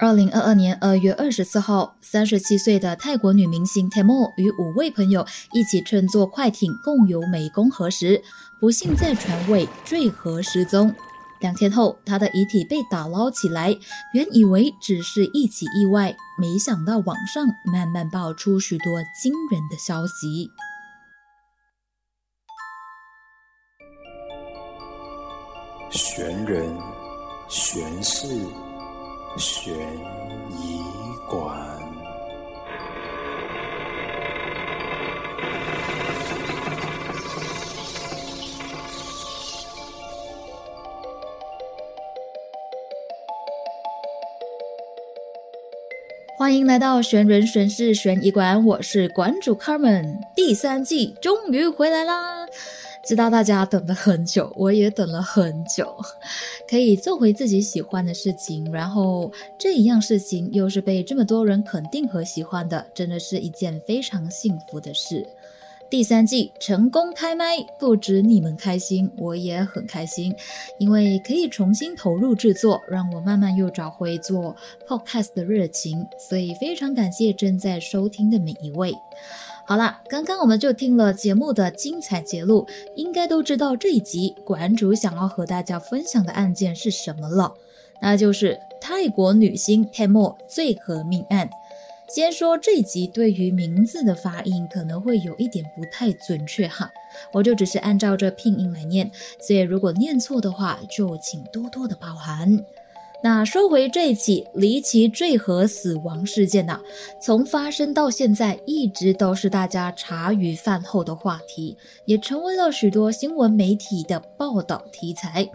二零二二年二月二十四号，三十七岁的泰国女明星 Temo 与五位朋友一起乘坐快艇共游湄公河时，不幸在船尾坠河失踪。两天后，她的遗体被打捞起来，原以为只是一起意外，没想到网上慢慢爆出许多惊人的消息。悬人，悬事。悬疑馆，欢迎来到悬人悬事悬疑馆，我是馆主 Carmen，第三季终于回来啦！知道大家等了很久，我也等了很久，可以做回自己喜欢的事情，然后这一样事情又是被这么多人肯定和喜欢的，真的是一件非常幸福的事。第三季成功开麦，不止你们开心，我也很开心，因为可以重新投入制作，让我慢慢又找回做 podcast 的热情，所以非常感谢正在收听的每一位。好啦，刚刚我们就听了节目的精彩节录，应该都知道这一集馆主想要和大家分享的案件是什么了，那就是泰国女星 Temo 罪和命案。先说这一集对于名字的发音可能会有一点不太准确哈，我就只是按照这拼音来念，所以如果念错的话，就请多多的包涵。那说回这起离奇坠河死亡事件呐，从发生到现在，一直都是大家茶余饭后的话题，也成为了许多新闻媒体的报道题材。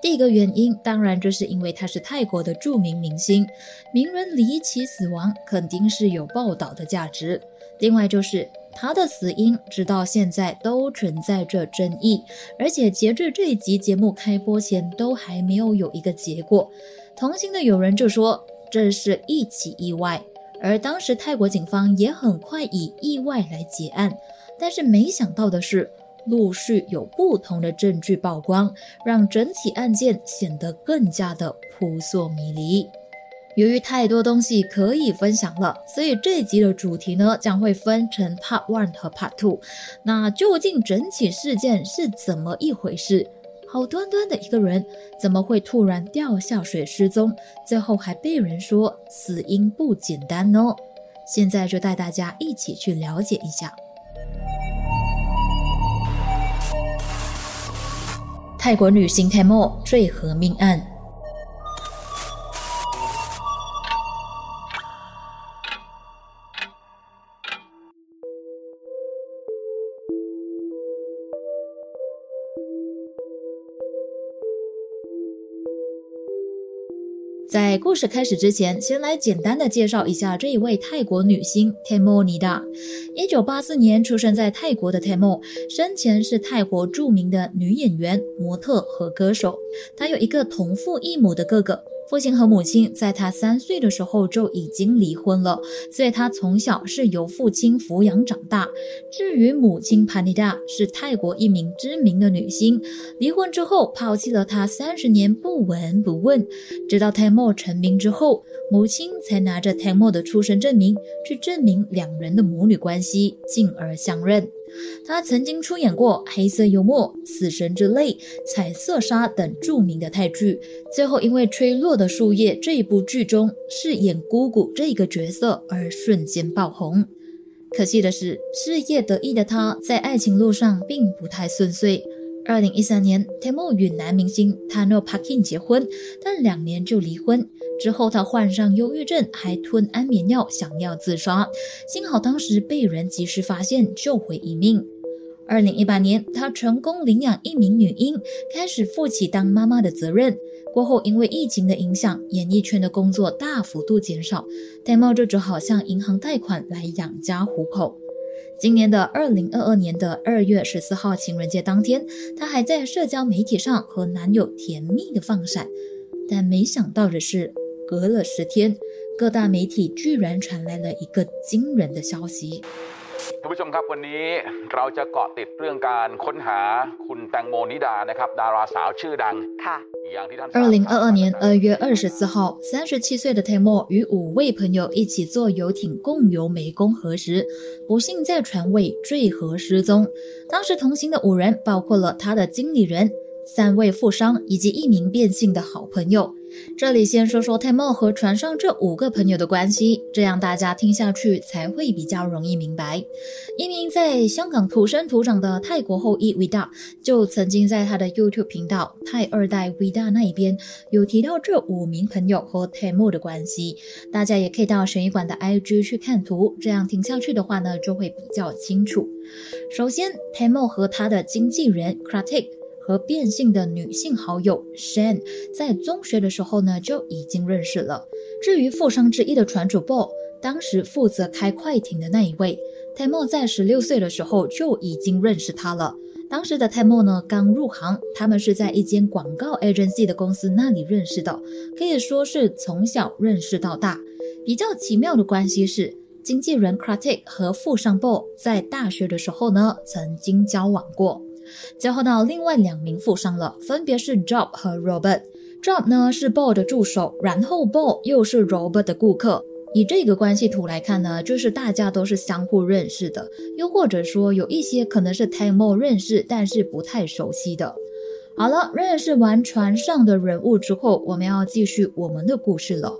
第一个原因，当然就是因为他是泰国的著名明星，名人离奇死亡，肯定是有报道的价值。另外就是他的死因，直到现在都存在着争议，而且截至这一集节目开播前，都还没有有一个结果。同行的有人就说这是一起意外，而当时泰国警方也很快以意外来结案，但是没想到的是，陆续有不同的证据曝光，让整体案件显得更加的扑朔迷离。由于太多东西可以分享了，所以这一集的主题呢将会分成 Part One 和 Part Two。那究竟整起事件是怎么一回事？好端端的一个人，怎么会突然掉下水失踪？最后还被人说死因不简单呢？现在就带大家一起去了解一下泰国女星泰莫坠河命案。在故事开始之前，先来简单的介绍一下这一位泰国女星 Temo Nida。一九八四年出生在泰国的 Temo，生前是泰国著名的女演员、模特和歌手。她有一个同父异母的哥哥。父亲和母亲在他三岁的时候就已经离婚了，所以他从小是由父亲抚养长大。至于母亲潘妮达是泰国一名知名的女星，离婚之后抛弃了他三十年不闻不问，直到 Temo 成名之后，母亲才拿着 Temo 的出生证明去证明两人的母女关系，进而相认。他曾经出演过《黑色幽默》《死神之泪》《彩色纱》等著名的泰剧，最后因为《吹落的树叶》这一部剧中饰演姑姑这个角色而瞬间爆红。可惜的是，事业得意的他在爱情路上并不太顺遂。二零一三年，Temo 与男明星 Tano Pakin 结婚，但两年就离婚。之后，他患上忧郁症，还吞安眠药，想要自杀。幸好当时被人及时发现，救回一命。二零一八年，他成功领养一名女婴，开始负起当妈妈的责任。过后，因为疫情的影响，演艺圈的工作大幅度减少戴帽就只好向银行贷款来养家糊口。今年的二零二二年的二月十四号情人节当天，她还在社交媒体上和男友甜蜜的放闪，但没想到的是，隔了十天，各大媒体居然传来了一个惊人的消息。 ท่านผู้ชมครับวันนี้เราจะเกาะติดเรื่องการค้นหาคุณแตงโมนิดานะครับดาราสาวชื่อดัง ค่ะ อย่างที่ท่าน 二零二二年二月二十四号，三十七岁的 Temo 与五位朋友一起坐游艇共游湄公河时，不幸在船尾坠河失踪。当时同行的五人包括了他的经理人、三位富商以及一名变性的好朋友。 这里先说说 Temo 和船上这五个朋友的关系，这样大家听下去才会比较容易明白。一名在香港土生土长的泰国后裔 Vida 就曾经在他的 YouTube 频道“泰二代 Vida” 那一边有提到这五名朋友和 Temo 的关系，大家也可以到悬疑馆的 IG 去看图，这样听下去的话呢就会比较清楚。首先，Temo 和他的经纪人 Kratik 和变性的女性好友 Shan 在中学的时候呢就已经认识了。至于富商之一的船主 Bo，当时负责开快艇的那一位，Temo 在十六岁的时候就已经认识他了。当时的 Temo 呢刚入行，他们是在一间广告 agency 的公司那里认识的，可以说是从小认识到大。比较奇妙的关系是，经纪人 Kratik 和富商 Bo 在大学的时候呢曾经交往过。交换到另外两名富商了，分别是 Job 和 Robert。Job 呢是 Bo 的助手，然后 Bo 又是 Robert 的顾客。以这个关系图来看呢，就是大家都是相互认识的，又或者说有一些可能是 Temo 认识，但是不太熟悉的。好了，认识完船上的人物之后，我们要继续我们的故事了。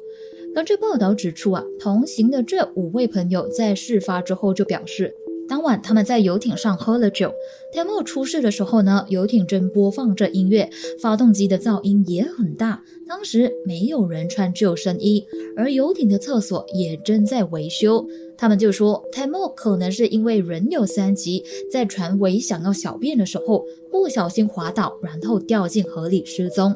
根据报道指出啊，同行的这五位朋友在事发之后就表示。当晚，他们在游艇上喝了酒。Temo 出事的时候呢，游艇正播放着音乐，发动机的噪音也很大。当时没有人穿救生衣，而游艇的厕所也正在维修。他们就说泰莫可能是因为人有三急，在船尾想要小便的时候不小心滑倒，然后掉进河里失踪。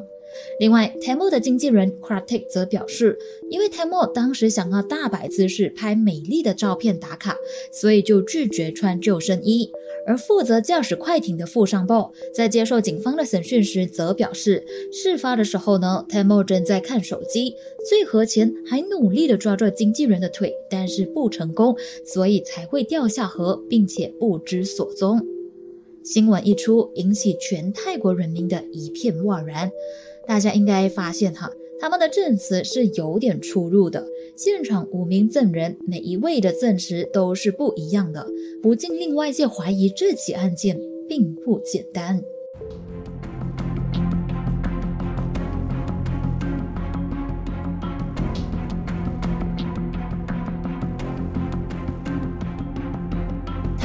另外，Temo 的经纪人 Kratik 则表示，因为 Temo 当时想要大摆姿势拍美丽的照片打卡，所以就拒绝穿救生衣。而负责驾驶快艇的富商 Bo 在接受警方的审讯时，则表示，事发的时候呢，Temo 正在看手机，坠河前还努力的抓住经纪人的腿，但是不成功，所以才会掉下河，并且不知所踪。新闻一出，引起全泰国人民的一片哗然。大家应该发现哈，他们的证词是有点出入的。现场五名证人，每一位的证词都是不一样的，不禁令外界怀疑这起案件并不简单。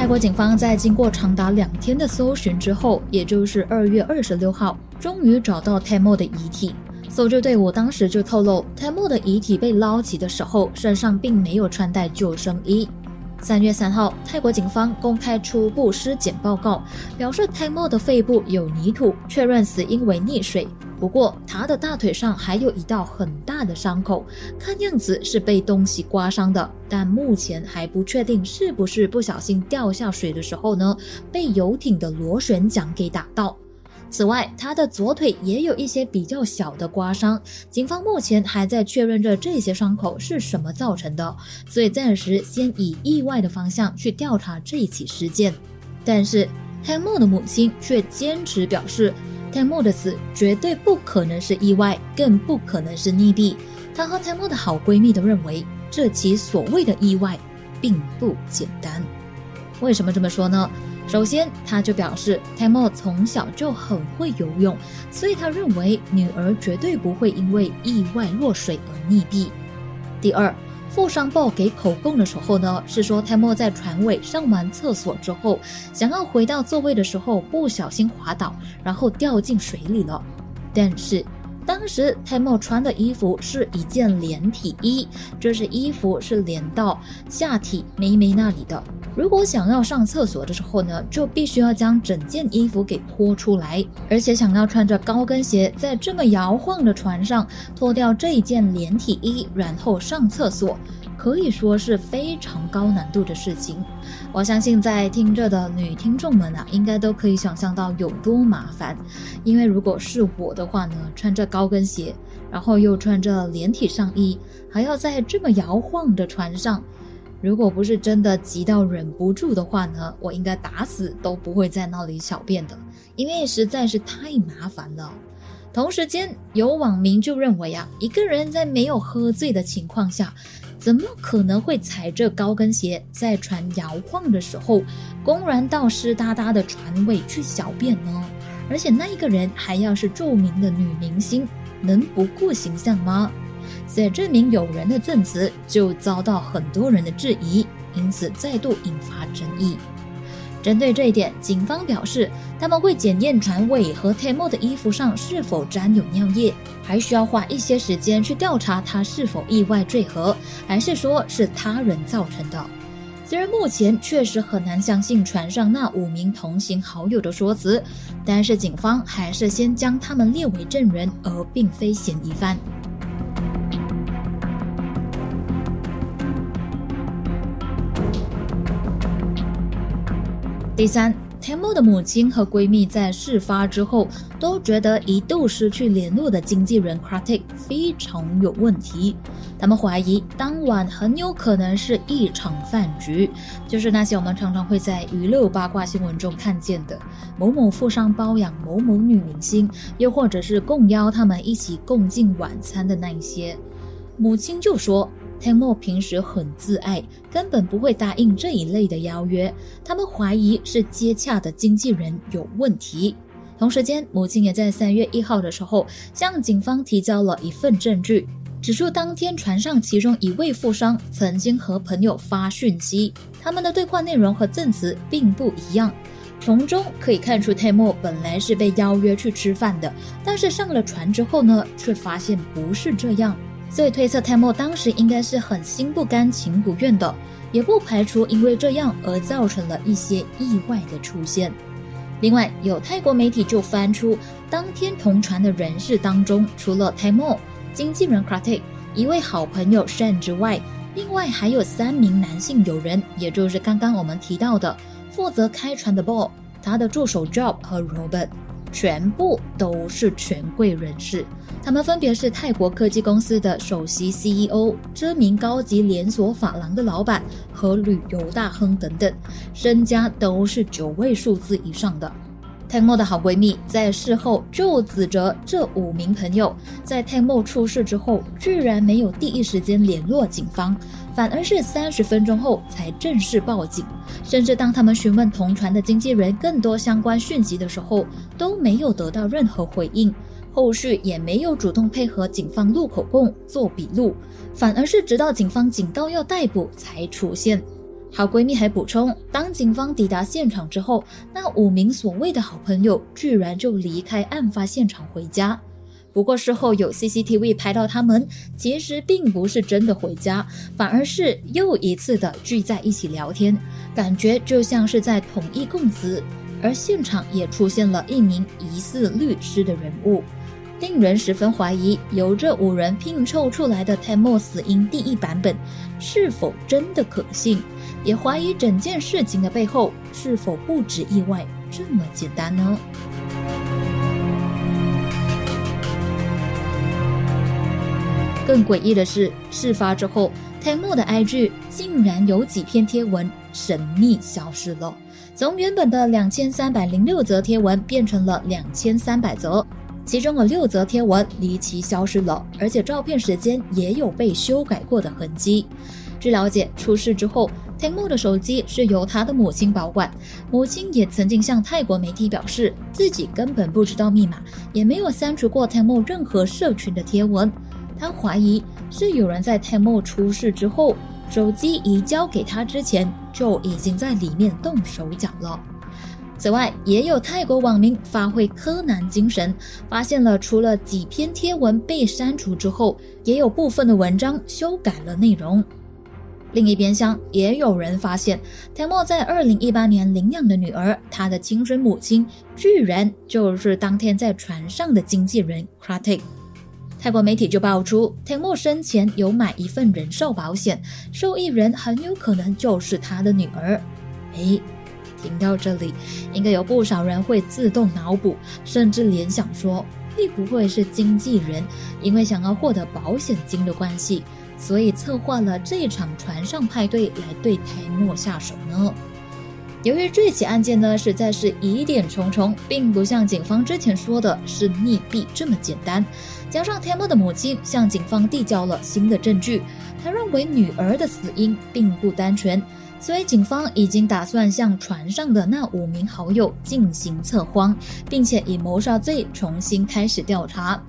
泰国警方在经过长达两天的搜寻之后，也就是二月二十六号，终于找到 Temo 的遗体。搜救队伍当时就透露，Temo 的遗体被捞起的时候，身上并没有穿戴救生衣。三月三号，泰国警方公开初步尸检报告，表示泰莫的肺部有泥土，确认死因为溺水。不过，他的大腿上还有一道很大的伤口，看样子是被东西刮伤的，但目前还不确定是不是不小心掉下水的时候呢，被游艇的螺旋桨给打到。此外，他的左腿也有一些比较小的刮伤，警方目前还在确认着这些伤口是什么造成的，所以暂时先以意外的方向去调查这一起事件。但是黑木的母亲却坚持表示，Temo 的死绝对不可能是意外，更不可能是溺毙。她和 Temo 的好闺蜜都认为，这起所谓的意外并不简单。为什么这么说呢？首先，他就表示，Temo 从小就很会游泳，所以他认为女儿绝对不会因为意外落水而溺毙。第二，富商报给口供的时候呢，是说泰莫在船尾上完厕所之后，想要回到座位的时候不小心滑倒，然后掉进水里了。但是当时 Temo 穿的衣服是一件连体衣，就是衣服是连到下体妹妹那里的。如果想要上厕所的时候呢，就必须要将整件衣服给脱出来，而且想要穿着高跟鞋在这么摇晃的船上脱掉这一件连体衣，然后上厕所，可以说是非常高难度的事情。我相信在听着的女听众们啊，应该都可以想象到有多麻烦。因为如果是我的话呢，穿着高跟鞋，然后又穿着连体上衣，还要在这么摇晃的船上。如果不是真的急到忍不住的话呢，我应该打死都不会在那里小便的，因为实在是太麻烦了。同时间，有网民就认为啊，一个人在没有喝醉的情况下，怎么可能会踩着高跟鞋在船摇晃的时候，公然到湿哒哒的船尾去小便呢？而且那一个人还要是著名的女明星，能不顾形象吗？所以这名友人的证词就遭到很多人的质疑，因此再度引发争议。针对这一点，警方表示他们会检验船尾和 Temo 的衣服上是否沾有尿液，还需要花一些时间去调查他是否意外坠河，还是说是他人造成的。虽然目前确实很难相信船上那五名同行好友的说辞，但是警方还是先将他们列为证人，而并非嫌疑犯。第三，Temo 的母亲和闺蜜在事发之后都觉得一度失去联络的经纪人 Kratik 非常有问题。他们怀疑当晚很有可能是一场饭局，就是那些我们常常会在娱乐八卦新闻中看见的某某富商包养某某女明星，又或者是共邀他们一起共进晚餐的那一些。母亲就说。Temo 平时很自爱，根本不会答应这一类的邀约。他们怀疑是接洽的经纪人有问题。同时间，母亲也在三月一号的时候向警方提交了一份证据，指出当天船上其中一位富商曾经和朋友发讯息，他们的对话内容和证词并不一样。从中可以看出，Temo 本来是被邀约去吃饭的，但是上了船之后呢，却发现不是这样。所以推测泰莫当时应该是很心不甘情不愿的，也不排除因为这样而造成了一些意外的出现。另外，有泰国媒体就翻出当天同船的人士当中，除了泰莫、经纪人 Kratik、一位好朋友 Shan 之外，另外还有三名男性友人，也就是刚刚我们提到的负责开船的 Bob、他的助手 Job 和 Robert。全部都是权贵人士，他们分别是泰国科技公司的首席 CEO、知名高级连锁发廊的老板和旅游大亨等等，身家都是九位数字以上的。Temo 的好闺蜜在事后就指责这五名朋友，在 Temo 出事之后，居然没有第一时间联络警方，反而是三十分钟后才正式报警。甚至当他们询问同船的经纪人更多相关讯息的时候，都没有得到任何回应，后续也没有主动配合警方录口供、做笔录，反而是直到警方警告要逮捕才出现。好闺蜜还补充，当警方抵达现场之后，那五名所谓的好朋友居然就离开案发现场回家。不过事后有 CCTV 拍到他们，其实并不是真的回家，反而是又一次的聚在一起聊天，感觉就像是在统一供词。而现场也出现了一名疑似律师的人物，令人十分怀疑由这五人拼凑出来的 Temo 死因第一版本是否真的可信。也怀疑整件事情的背后是否不止意外这么简单呢？更诡异的是，事发之后，Temo 的 IG 竟然有几篇贴文神秘消失了，从原本的两千三百零六则贴文变成了两千三百则，其中有六则贴文离奇消失了，而且照片时间也有被修改过的痕迹。据了解，出事之后。Temo 的手机是由他的母亲保管，母亲也曾经向泰国媒体表示，自己根本不知道密码，也没有删除过 Temo 任何社群的贴文。他怀疑是有人在 Temo 出事之后，手机移交给他之前，就已经在里面动手脚了。此外，也有泰国网民发挥柯南精神，发现了除了几篇贴文被删除之后，也有部分的文章修改了内容。另一边厢，也有人发现，Temo 在二零一八年领养的女儿，她的亲生母亲居然就是当天在船上的经纪人 Kratik。泰国媒体就爆出，Temo 生前有买一份人寿保险，受益人很有可能就是他的女儿。诶，听到这里，应该有不少人会自动脑补，甚至联想说，会不会是经纪人因为想要获得保险金的关系？所以策划了这场船上派对来对泰莫下手呢？由于这起案件呢实在是疑点重重，并不像警方之前说的是溺毙这么简单，加上泰莫的母亲向警方递交了新的证据，他认为女儿的死因并不单纯，所以警方已经打算向船上的那五名好友进行测谎，并且以谋杀罪重新开始调查。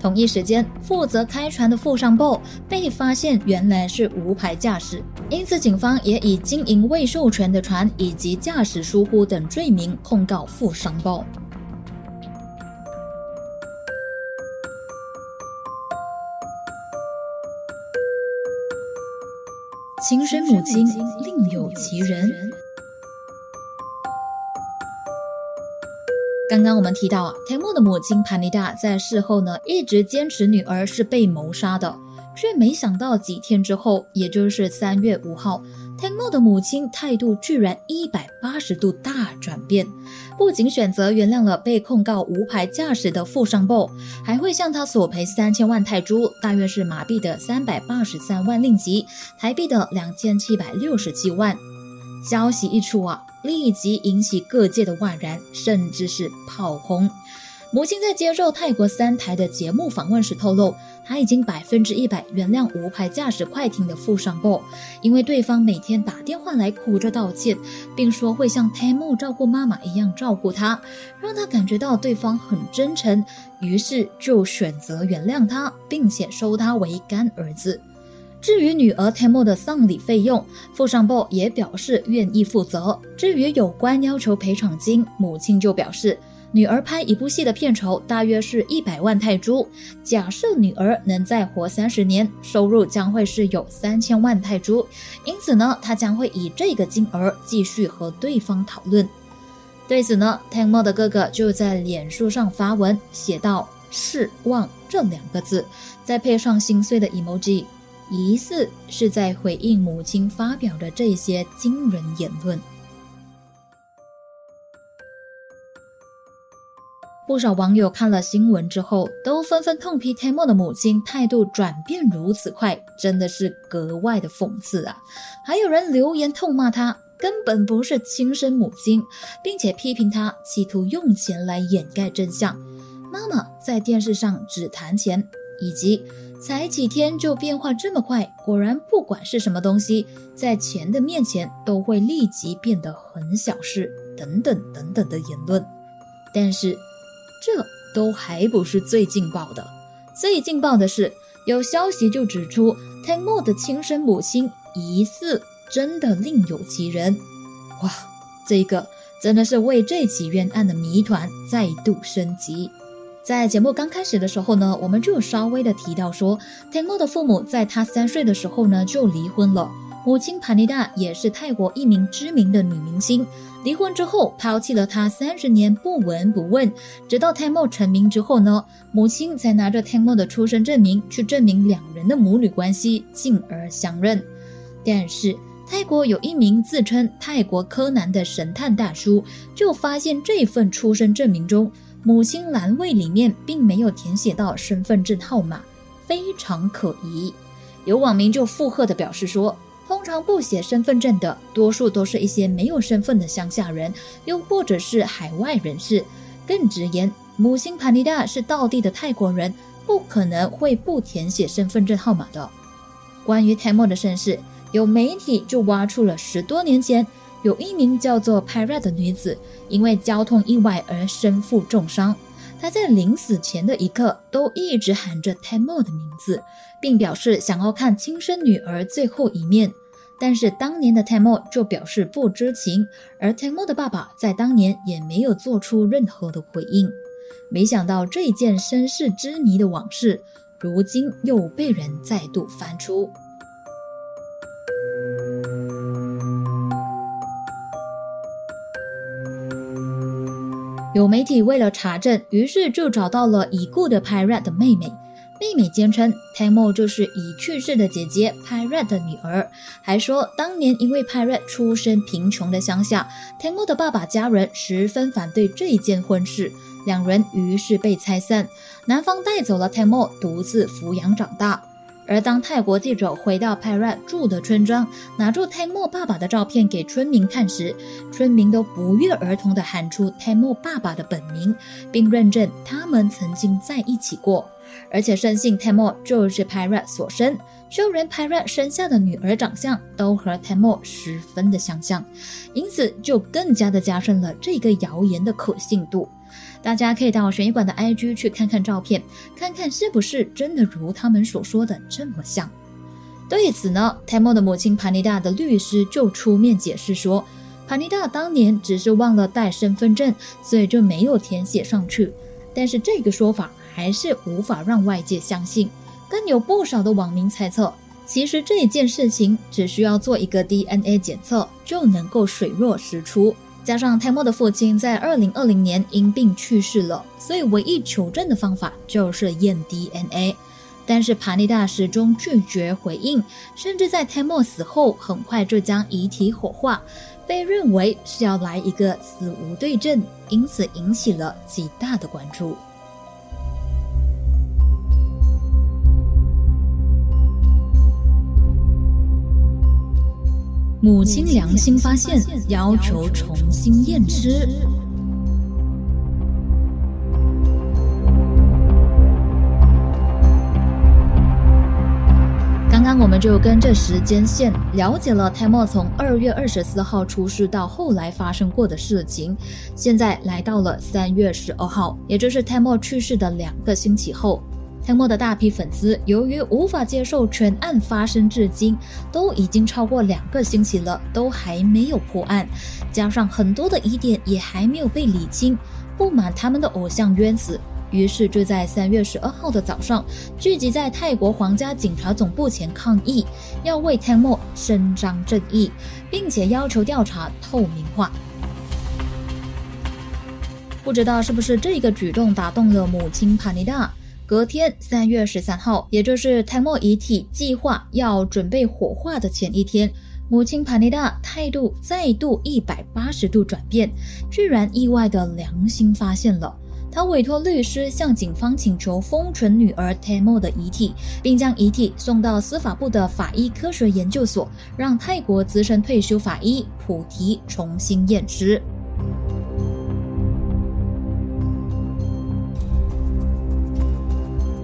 同一时间，负责开船的富商 BO 被发现原来是无牌驾驶，因此警方也以经营未授权的船以及驾驶疏忽等罪名控告富商 BO。亲生母亲另有其人。刚刚我们提到啊，泰莫的母亲潘妮达在事后呢，一直坚持女儿是被谋杀的，却没想到几天之后，也就是三月五号，泰莫的母亲态度居然一百八十度大转变，不仅选择原谅了被控告无牌驾驶的富商 BO，还会向他索赔三千万泰铢，大约是马币的三百八十三万令吉，台币的两千七百六十七万。消息一出啊。立即引起各界的哗然，甚至是炮轰。母亲在接受泰国三台的节目访问时透露，她已经百分之一百原谅无牌驾驶快艇的富商 BO，因为对方每天打电话来哭着道歉，并说会像 Tamo 照顾妈妈一样照顾她，让她感觉到对方很真诚，于是就选择原谅他，并且收他为干儿子。至于女儿 Tamo 的丧礼费用，富商 BO 也表示愿意负责。至于有关要求赔偿金，母亲就表示，女儿拍一部戏的片酬大约是一百万泰铢。假设女儿能再活三十年，收入将会是有三千万泰铢。因此呢，他将会以这个金额继续和对方讨论。对此呢，Tamo 的哥哥就在脸书上发文写道：“失望”这两个字，再配上心碎的 emoji。疑似是在回应母亲发表的这些惊人言论。不少网友看了新闻之后，都纷纷痛批 Tamo 的母亲态度转变如此快，真的是格外的讽刺啊！还有人留言痛骂他根本不是亲生母亲，并且批评他企图用钱来掩盖真相。妈妈在电视上只谈钱，以及。才几天就变化这么快，果然不管是什么东西，在钱的面前都会立即变得很小事，等等等等的言论。但是，这都还不是最劲爆的。最劲爆的是，有消息就指出，Tamo 的亲生母亲疑似真的另有其人。哇，这个真的是为这起冤案的谜团再度升级。在节目刚开始的时候呢，我们就稍微的提到说，Tamo 的父母在他三岁的时候呢就离婚了。母亲帕尼达也是泰国一名知名的女明星，离婚之后抛弃了她三十年不闻不问，直到 Tamo 成名之后呢，母亲才拿着 Tamo 的出生证明去证明两人的母女关系，进而相认。但是泰国有一名自称泰国柯南的神探大叔，就发现这份出生证明中。母亲栏位里面并没有填写到身份证号码，非常可疑。有网民就附和的表示说，通常不写身份证的，多数都是一些没有身份的乡下人，又或者是海外人士。更直言，母亲潘尼达是道地的泰国人，不可能会不填写身份证号码的。关于泰莫的身世，有媒体就挖出了十多年前。有一名叫做 p i r a 的女子，因为交通意外而身负重伤。她在临死前的一刻，都一直喊着 Tamo 的名字，并表示想要看亲生女儿最后一面。但是当年的 Tamo 就表示不知情，而 Tamo 的爸爸在当年也没有做出任何的回应。没想到这件身世之谜的往事，如今又被人再度翻出。有媒体为了查证，于是就找到了已故的 Pirate 的妹妹。妹妹坚称，Tamo 就是已去世的姐姐 Pirate 的女儿，还说当年因为 Pirate 出身贫穷的乡下，Tamo 的爸爸家人十分反对这一件婚事，两人于是被拆散，男方带走了 Tamo 独自抚养长大。而当泰国记者回到 p i r a t 住的村庄，拿出 Tamo 爸爸的照片给村民看时，村民都不约而同地喊出 Tamo 爸爸的本名，并认证他们曾经在一起过，而且深信 Tamo 就是 pirate 所生。就连 Parat 生下的女儿长相都和 Tamo 十分的相像，因此就更加的加深了这个谣言的可信度。大家可以到悬疑馆的 IG 去看看照片，看看是不是真的如他们所说的这么像。对此呢，Tamo 的母亲帕尼达的律师就出面解释说，帕尼达当年只是忘了带身份证，所以就没有填写上去。但是这个说法还是无法让外界相信，更有不少的网民猜测，其实这一件事情只需要做一个 DNA 检测就能够水落石出。加上泰莫的父亲在二零二零年因病去世了，所以唯一求证的方法就是验 DNA。但是帕尼达始终拒绝回应，甚至在泰莫死后很快就将遗体火化，被认为是要来一个死无对证，因此引起了极大的关注。母亲良心发现，要求重新验尸。刚刚我们就跟着时间线了解了泰莫从二月二十四号出事到后来发生过的事情，现在来到了三月十二号，也就是泰莫去世的两个星期后。泰莫的大批粉丝由于无法接受全案发生至今都已经超过两个星期了，都还没有破案，加上很多的疑点也还没有被理清，不满他们的偶像冤死，于是就在三月十二号的早上聚集在泰国皇家警察总部前抗议，要为泰莫伸张正义，并且要求调查透明化。不知道是不是这个举动打动了母亲帕尼达？隔天，三月十三号，也就是泰莫遗体计划要准备火化的前一天，母亲帕尼达态度再度一百八十度转变，居然意外的良心发现了。他委托律师向警方请求封存女儿泰莫的遗体，并将遗体送到司法部的法医科学研究所，让泰国资深退休法医普提重新验尸。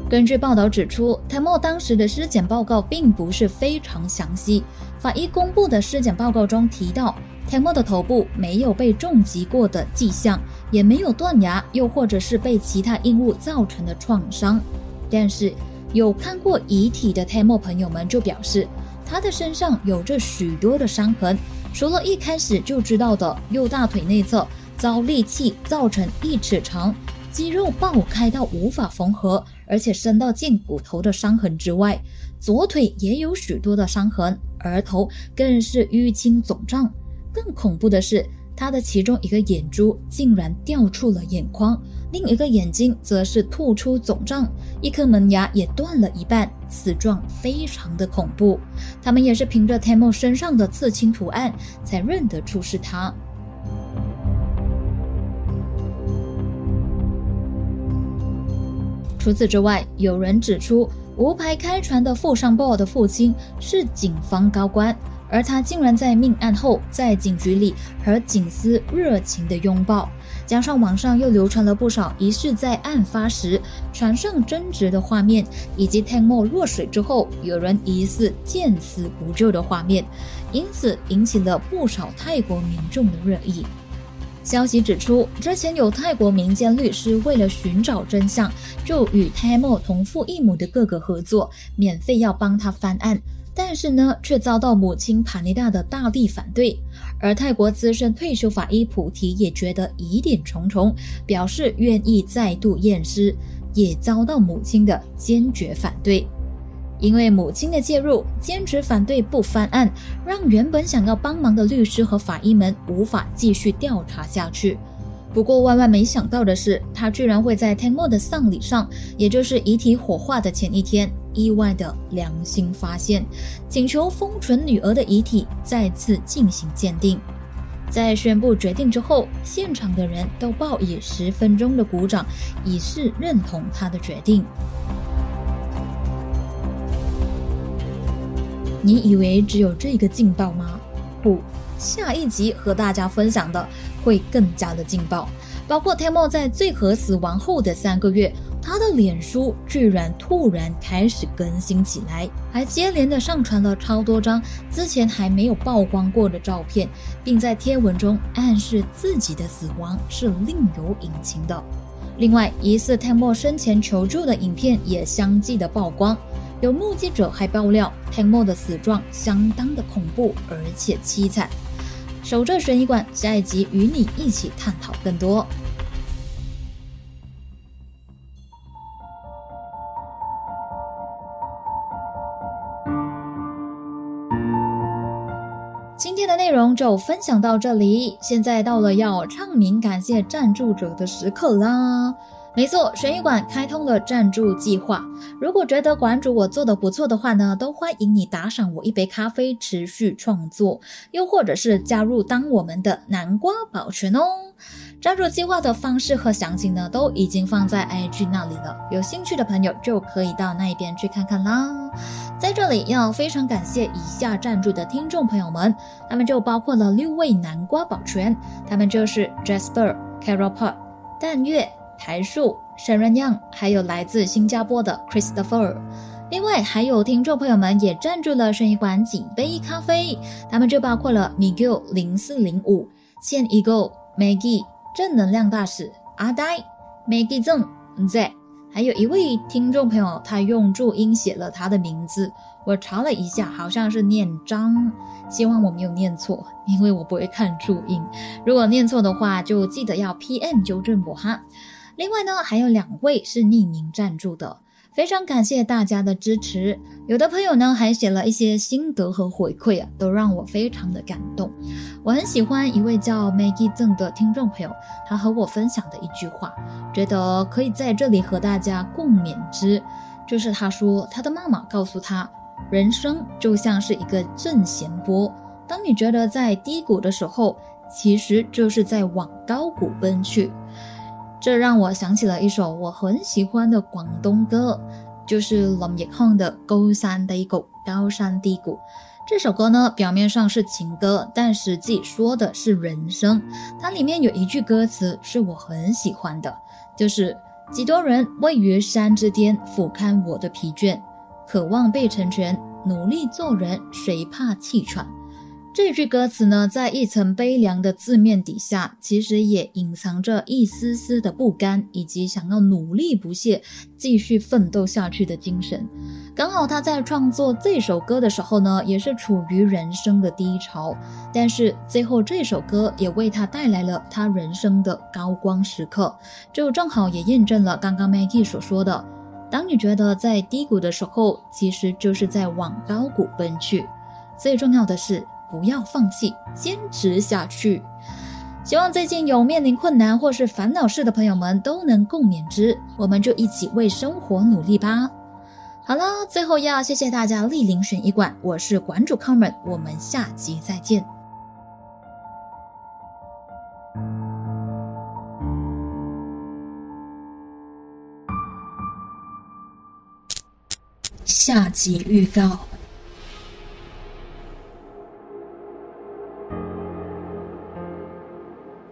根据报道指出，泰莫当时的尸检报告并不是非常详细。法医公布的尸检报告中提到，泰莫的头部没有被重击过的迹象，也没有断牙，又或者是被其他硬物造成的创伤。但是，有看过遗体的泰莫朋友们就表示，他的身上有着许多的伤痕，除了一开始就知道的右大腿内侧遭利器造成一尺长。肌肉爆开到无法缝合，而且深到见骨头的伤痕之外，左腿也有许多的伤痕，额头更是淤青肿胀。更恐怖的是，他的其中一个眼珠竟然掉出了眼眶，另一个眼睛则是突出肿胀，一颗门牙也断了一半，死状非常的恐怖。他们也是凭着 Tamo 身上的刺青图案才认得出是他。除此之外，有人指出，无牌开船的富商 Bo 的父亲是警方高官，而他竟然在命案后在警局里和警司热情的拥抱。加上网上又流传了不少疑似在案发时船上争执的画面，以及 t a n m o 落水之后有人疑似见死不救的画面，因此引起了不少泰国民众的热议。消息指出，之前有泰国民间律师为了寻找真相，就与泰莫同父异母的哥哥合作，免费要帮他翻案。但是呢，却遭到母亲帕尼达的大力反对。而泰国资深退休法医普提也觉得疑点重重，表示愿意再度验尸，也遭到母亲的坚决反对。因为母亲的介入，坚持反对不翻案，让原本想要帮忙的律师和法医们无法继续调查下去。不过万万没想到的是，他居然会在 t a m o 的丧礼上，也就是遗体火化的前一天，意外的良心发现，请求封存女儿的遗体再次进行鉴定。在宣布决定之后，现场的人都报以十分钟的鼓掌，以示认同他的决定。你以为只有这个劲爆吗？不，下一集和大家分享的会更加的劲爆，包括天幕在最和死亡后的三个月。他的脸书居然突然开始更新起来，还接连的上传了超多张之前还没有曝光过的照片，并在贴文中暗示自己的死亡是另有隐情的。另外，疑似 t 莫生前求助的影片也相继的曝光，有目击者还爆料 t 莫的死状相当的恐怖而且凄惨。守着悬疑馆，下一集与你一起探讨更多。今天的内容就分享到这里，现在到了要唱名感谢赞助者的时刻啦！没错，悬疑馆开通了赞助计划，如果觉得馆主我做的不错的话呢，都欢迎你打赏我一杯咖啡，持续创作，又或者是加入当我们的南瓜保全哦。赞助计划的方式和详情呢，都已经放在 IG 那里了，有兴趣的朋友就可以到那一边去看看啦。在这里要非常感谢以下赞助的听众朋友们，他们就包括了六位南瓜保全，他们就是 Jasper、Carol Pot、淡月、台树、沈润样，还有来自新加坡的 Christopher。另外还有听众朋友们也赞助了生意馆几杯咖啡，他们就包括了 Miguel 零四零五、现一个 Maggie。正能量大使阿呆，Maggie 正 Z，，还有一位听众朋友，他用注音写了他的名字，我查了一下，好像是念张，希望我没有念错，因为我不会看注音，如果念错的话，就记得要 PM 纠正我哈。另外呢，还有两位是匿名赞助的。非常感谢大家的支持，有的朋友呢还写了一些心得和回馈啊，都让我非常的感动。我很喜欢一位叫 Maggie 郑的听众朋友，他和我分享的一句话，觉得可以在这里和大家共勉之。就是他说，他的妈妈告诉他，人生就像是一个正弦波，当你觉得在低谷的时候，其实就是在往高谷奔去。这让我想起了一首我很喜欢的广东歌，就是林奕匡的《高山低谷》。高山低谷这首歌呢，表面上是情歌，但实际说的是人生。它里面有一句歌词是我很喜欢的，就是“几多人位于山之巅，俯瞰我的疲倦，渴望被成全，努力做人，谁怕气喘。”这句歌词呢，在一层悲凉的字面底下，其实也隐藏着一丝丝的不甘，以及想要努力不懈、继续奋斗下去的精神。刚好他在创作这首歌的时候呢，也是处于人生的低潮，但是最后这首歌也为他带来了他人生的高光时刻，就正好也验证了刚刚 Maggie 所说的：当你觉得在低谷的时候，其实就是在往高谷奔去。最重要的是。不要放弃，坚持下去。希望最近有面临困难或是烦恼事的朋友们都能共勉之。我们就一起为生活努力吧。好了，最后要谢谢大家莅临选医馆，我是馆主康门，我们下集再见。下集预告。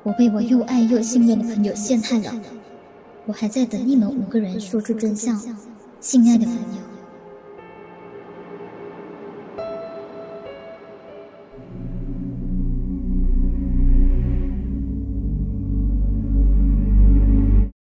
我被我又爱又信任的朋友陷害了，我还在等你们五个人说出真相，亲爱的朋友。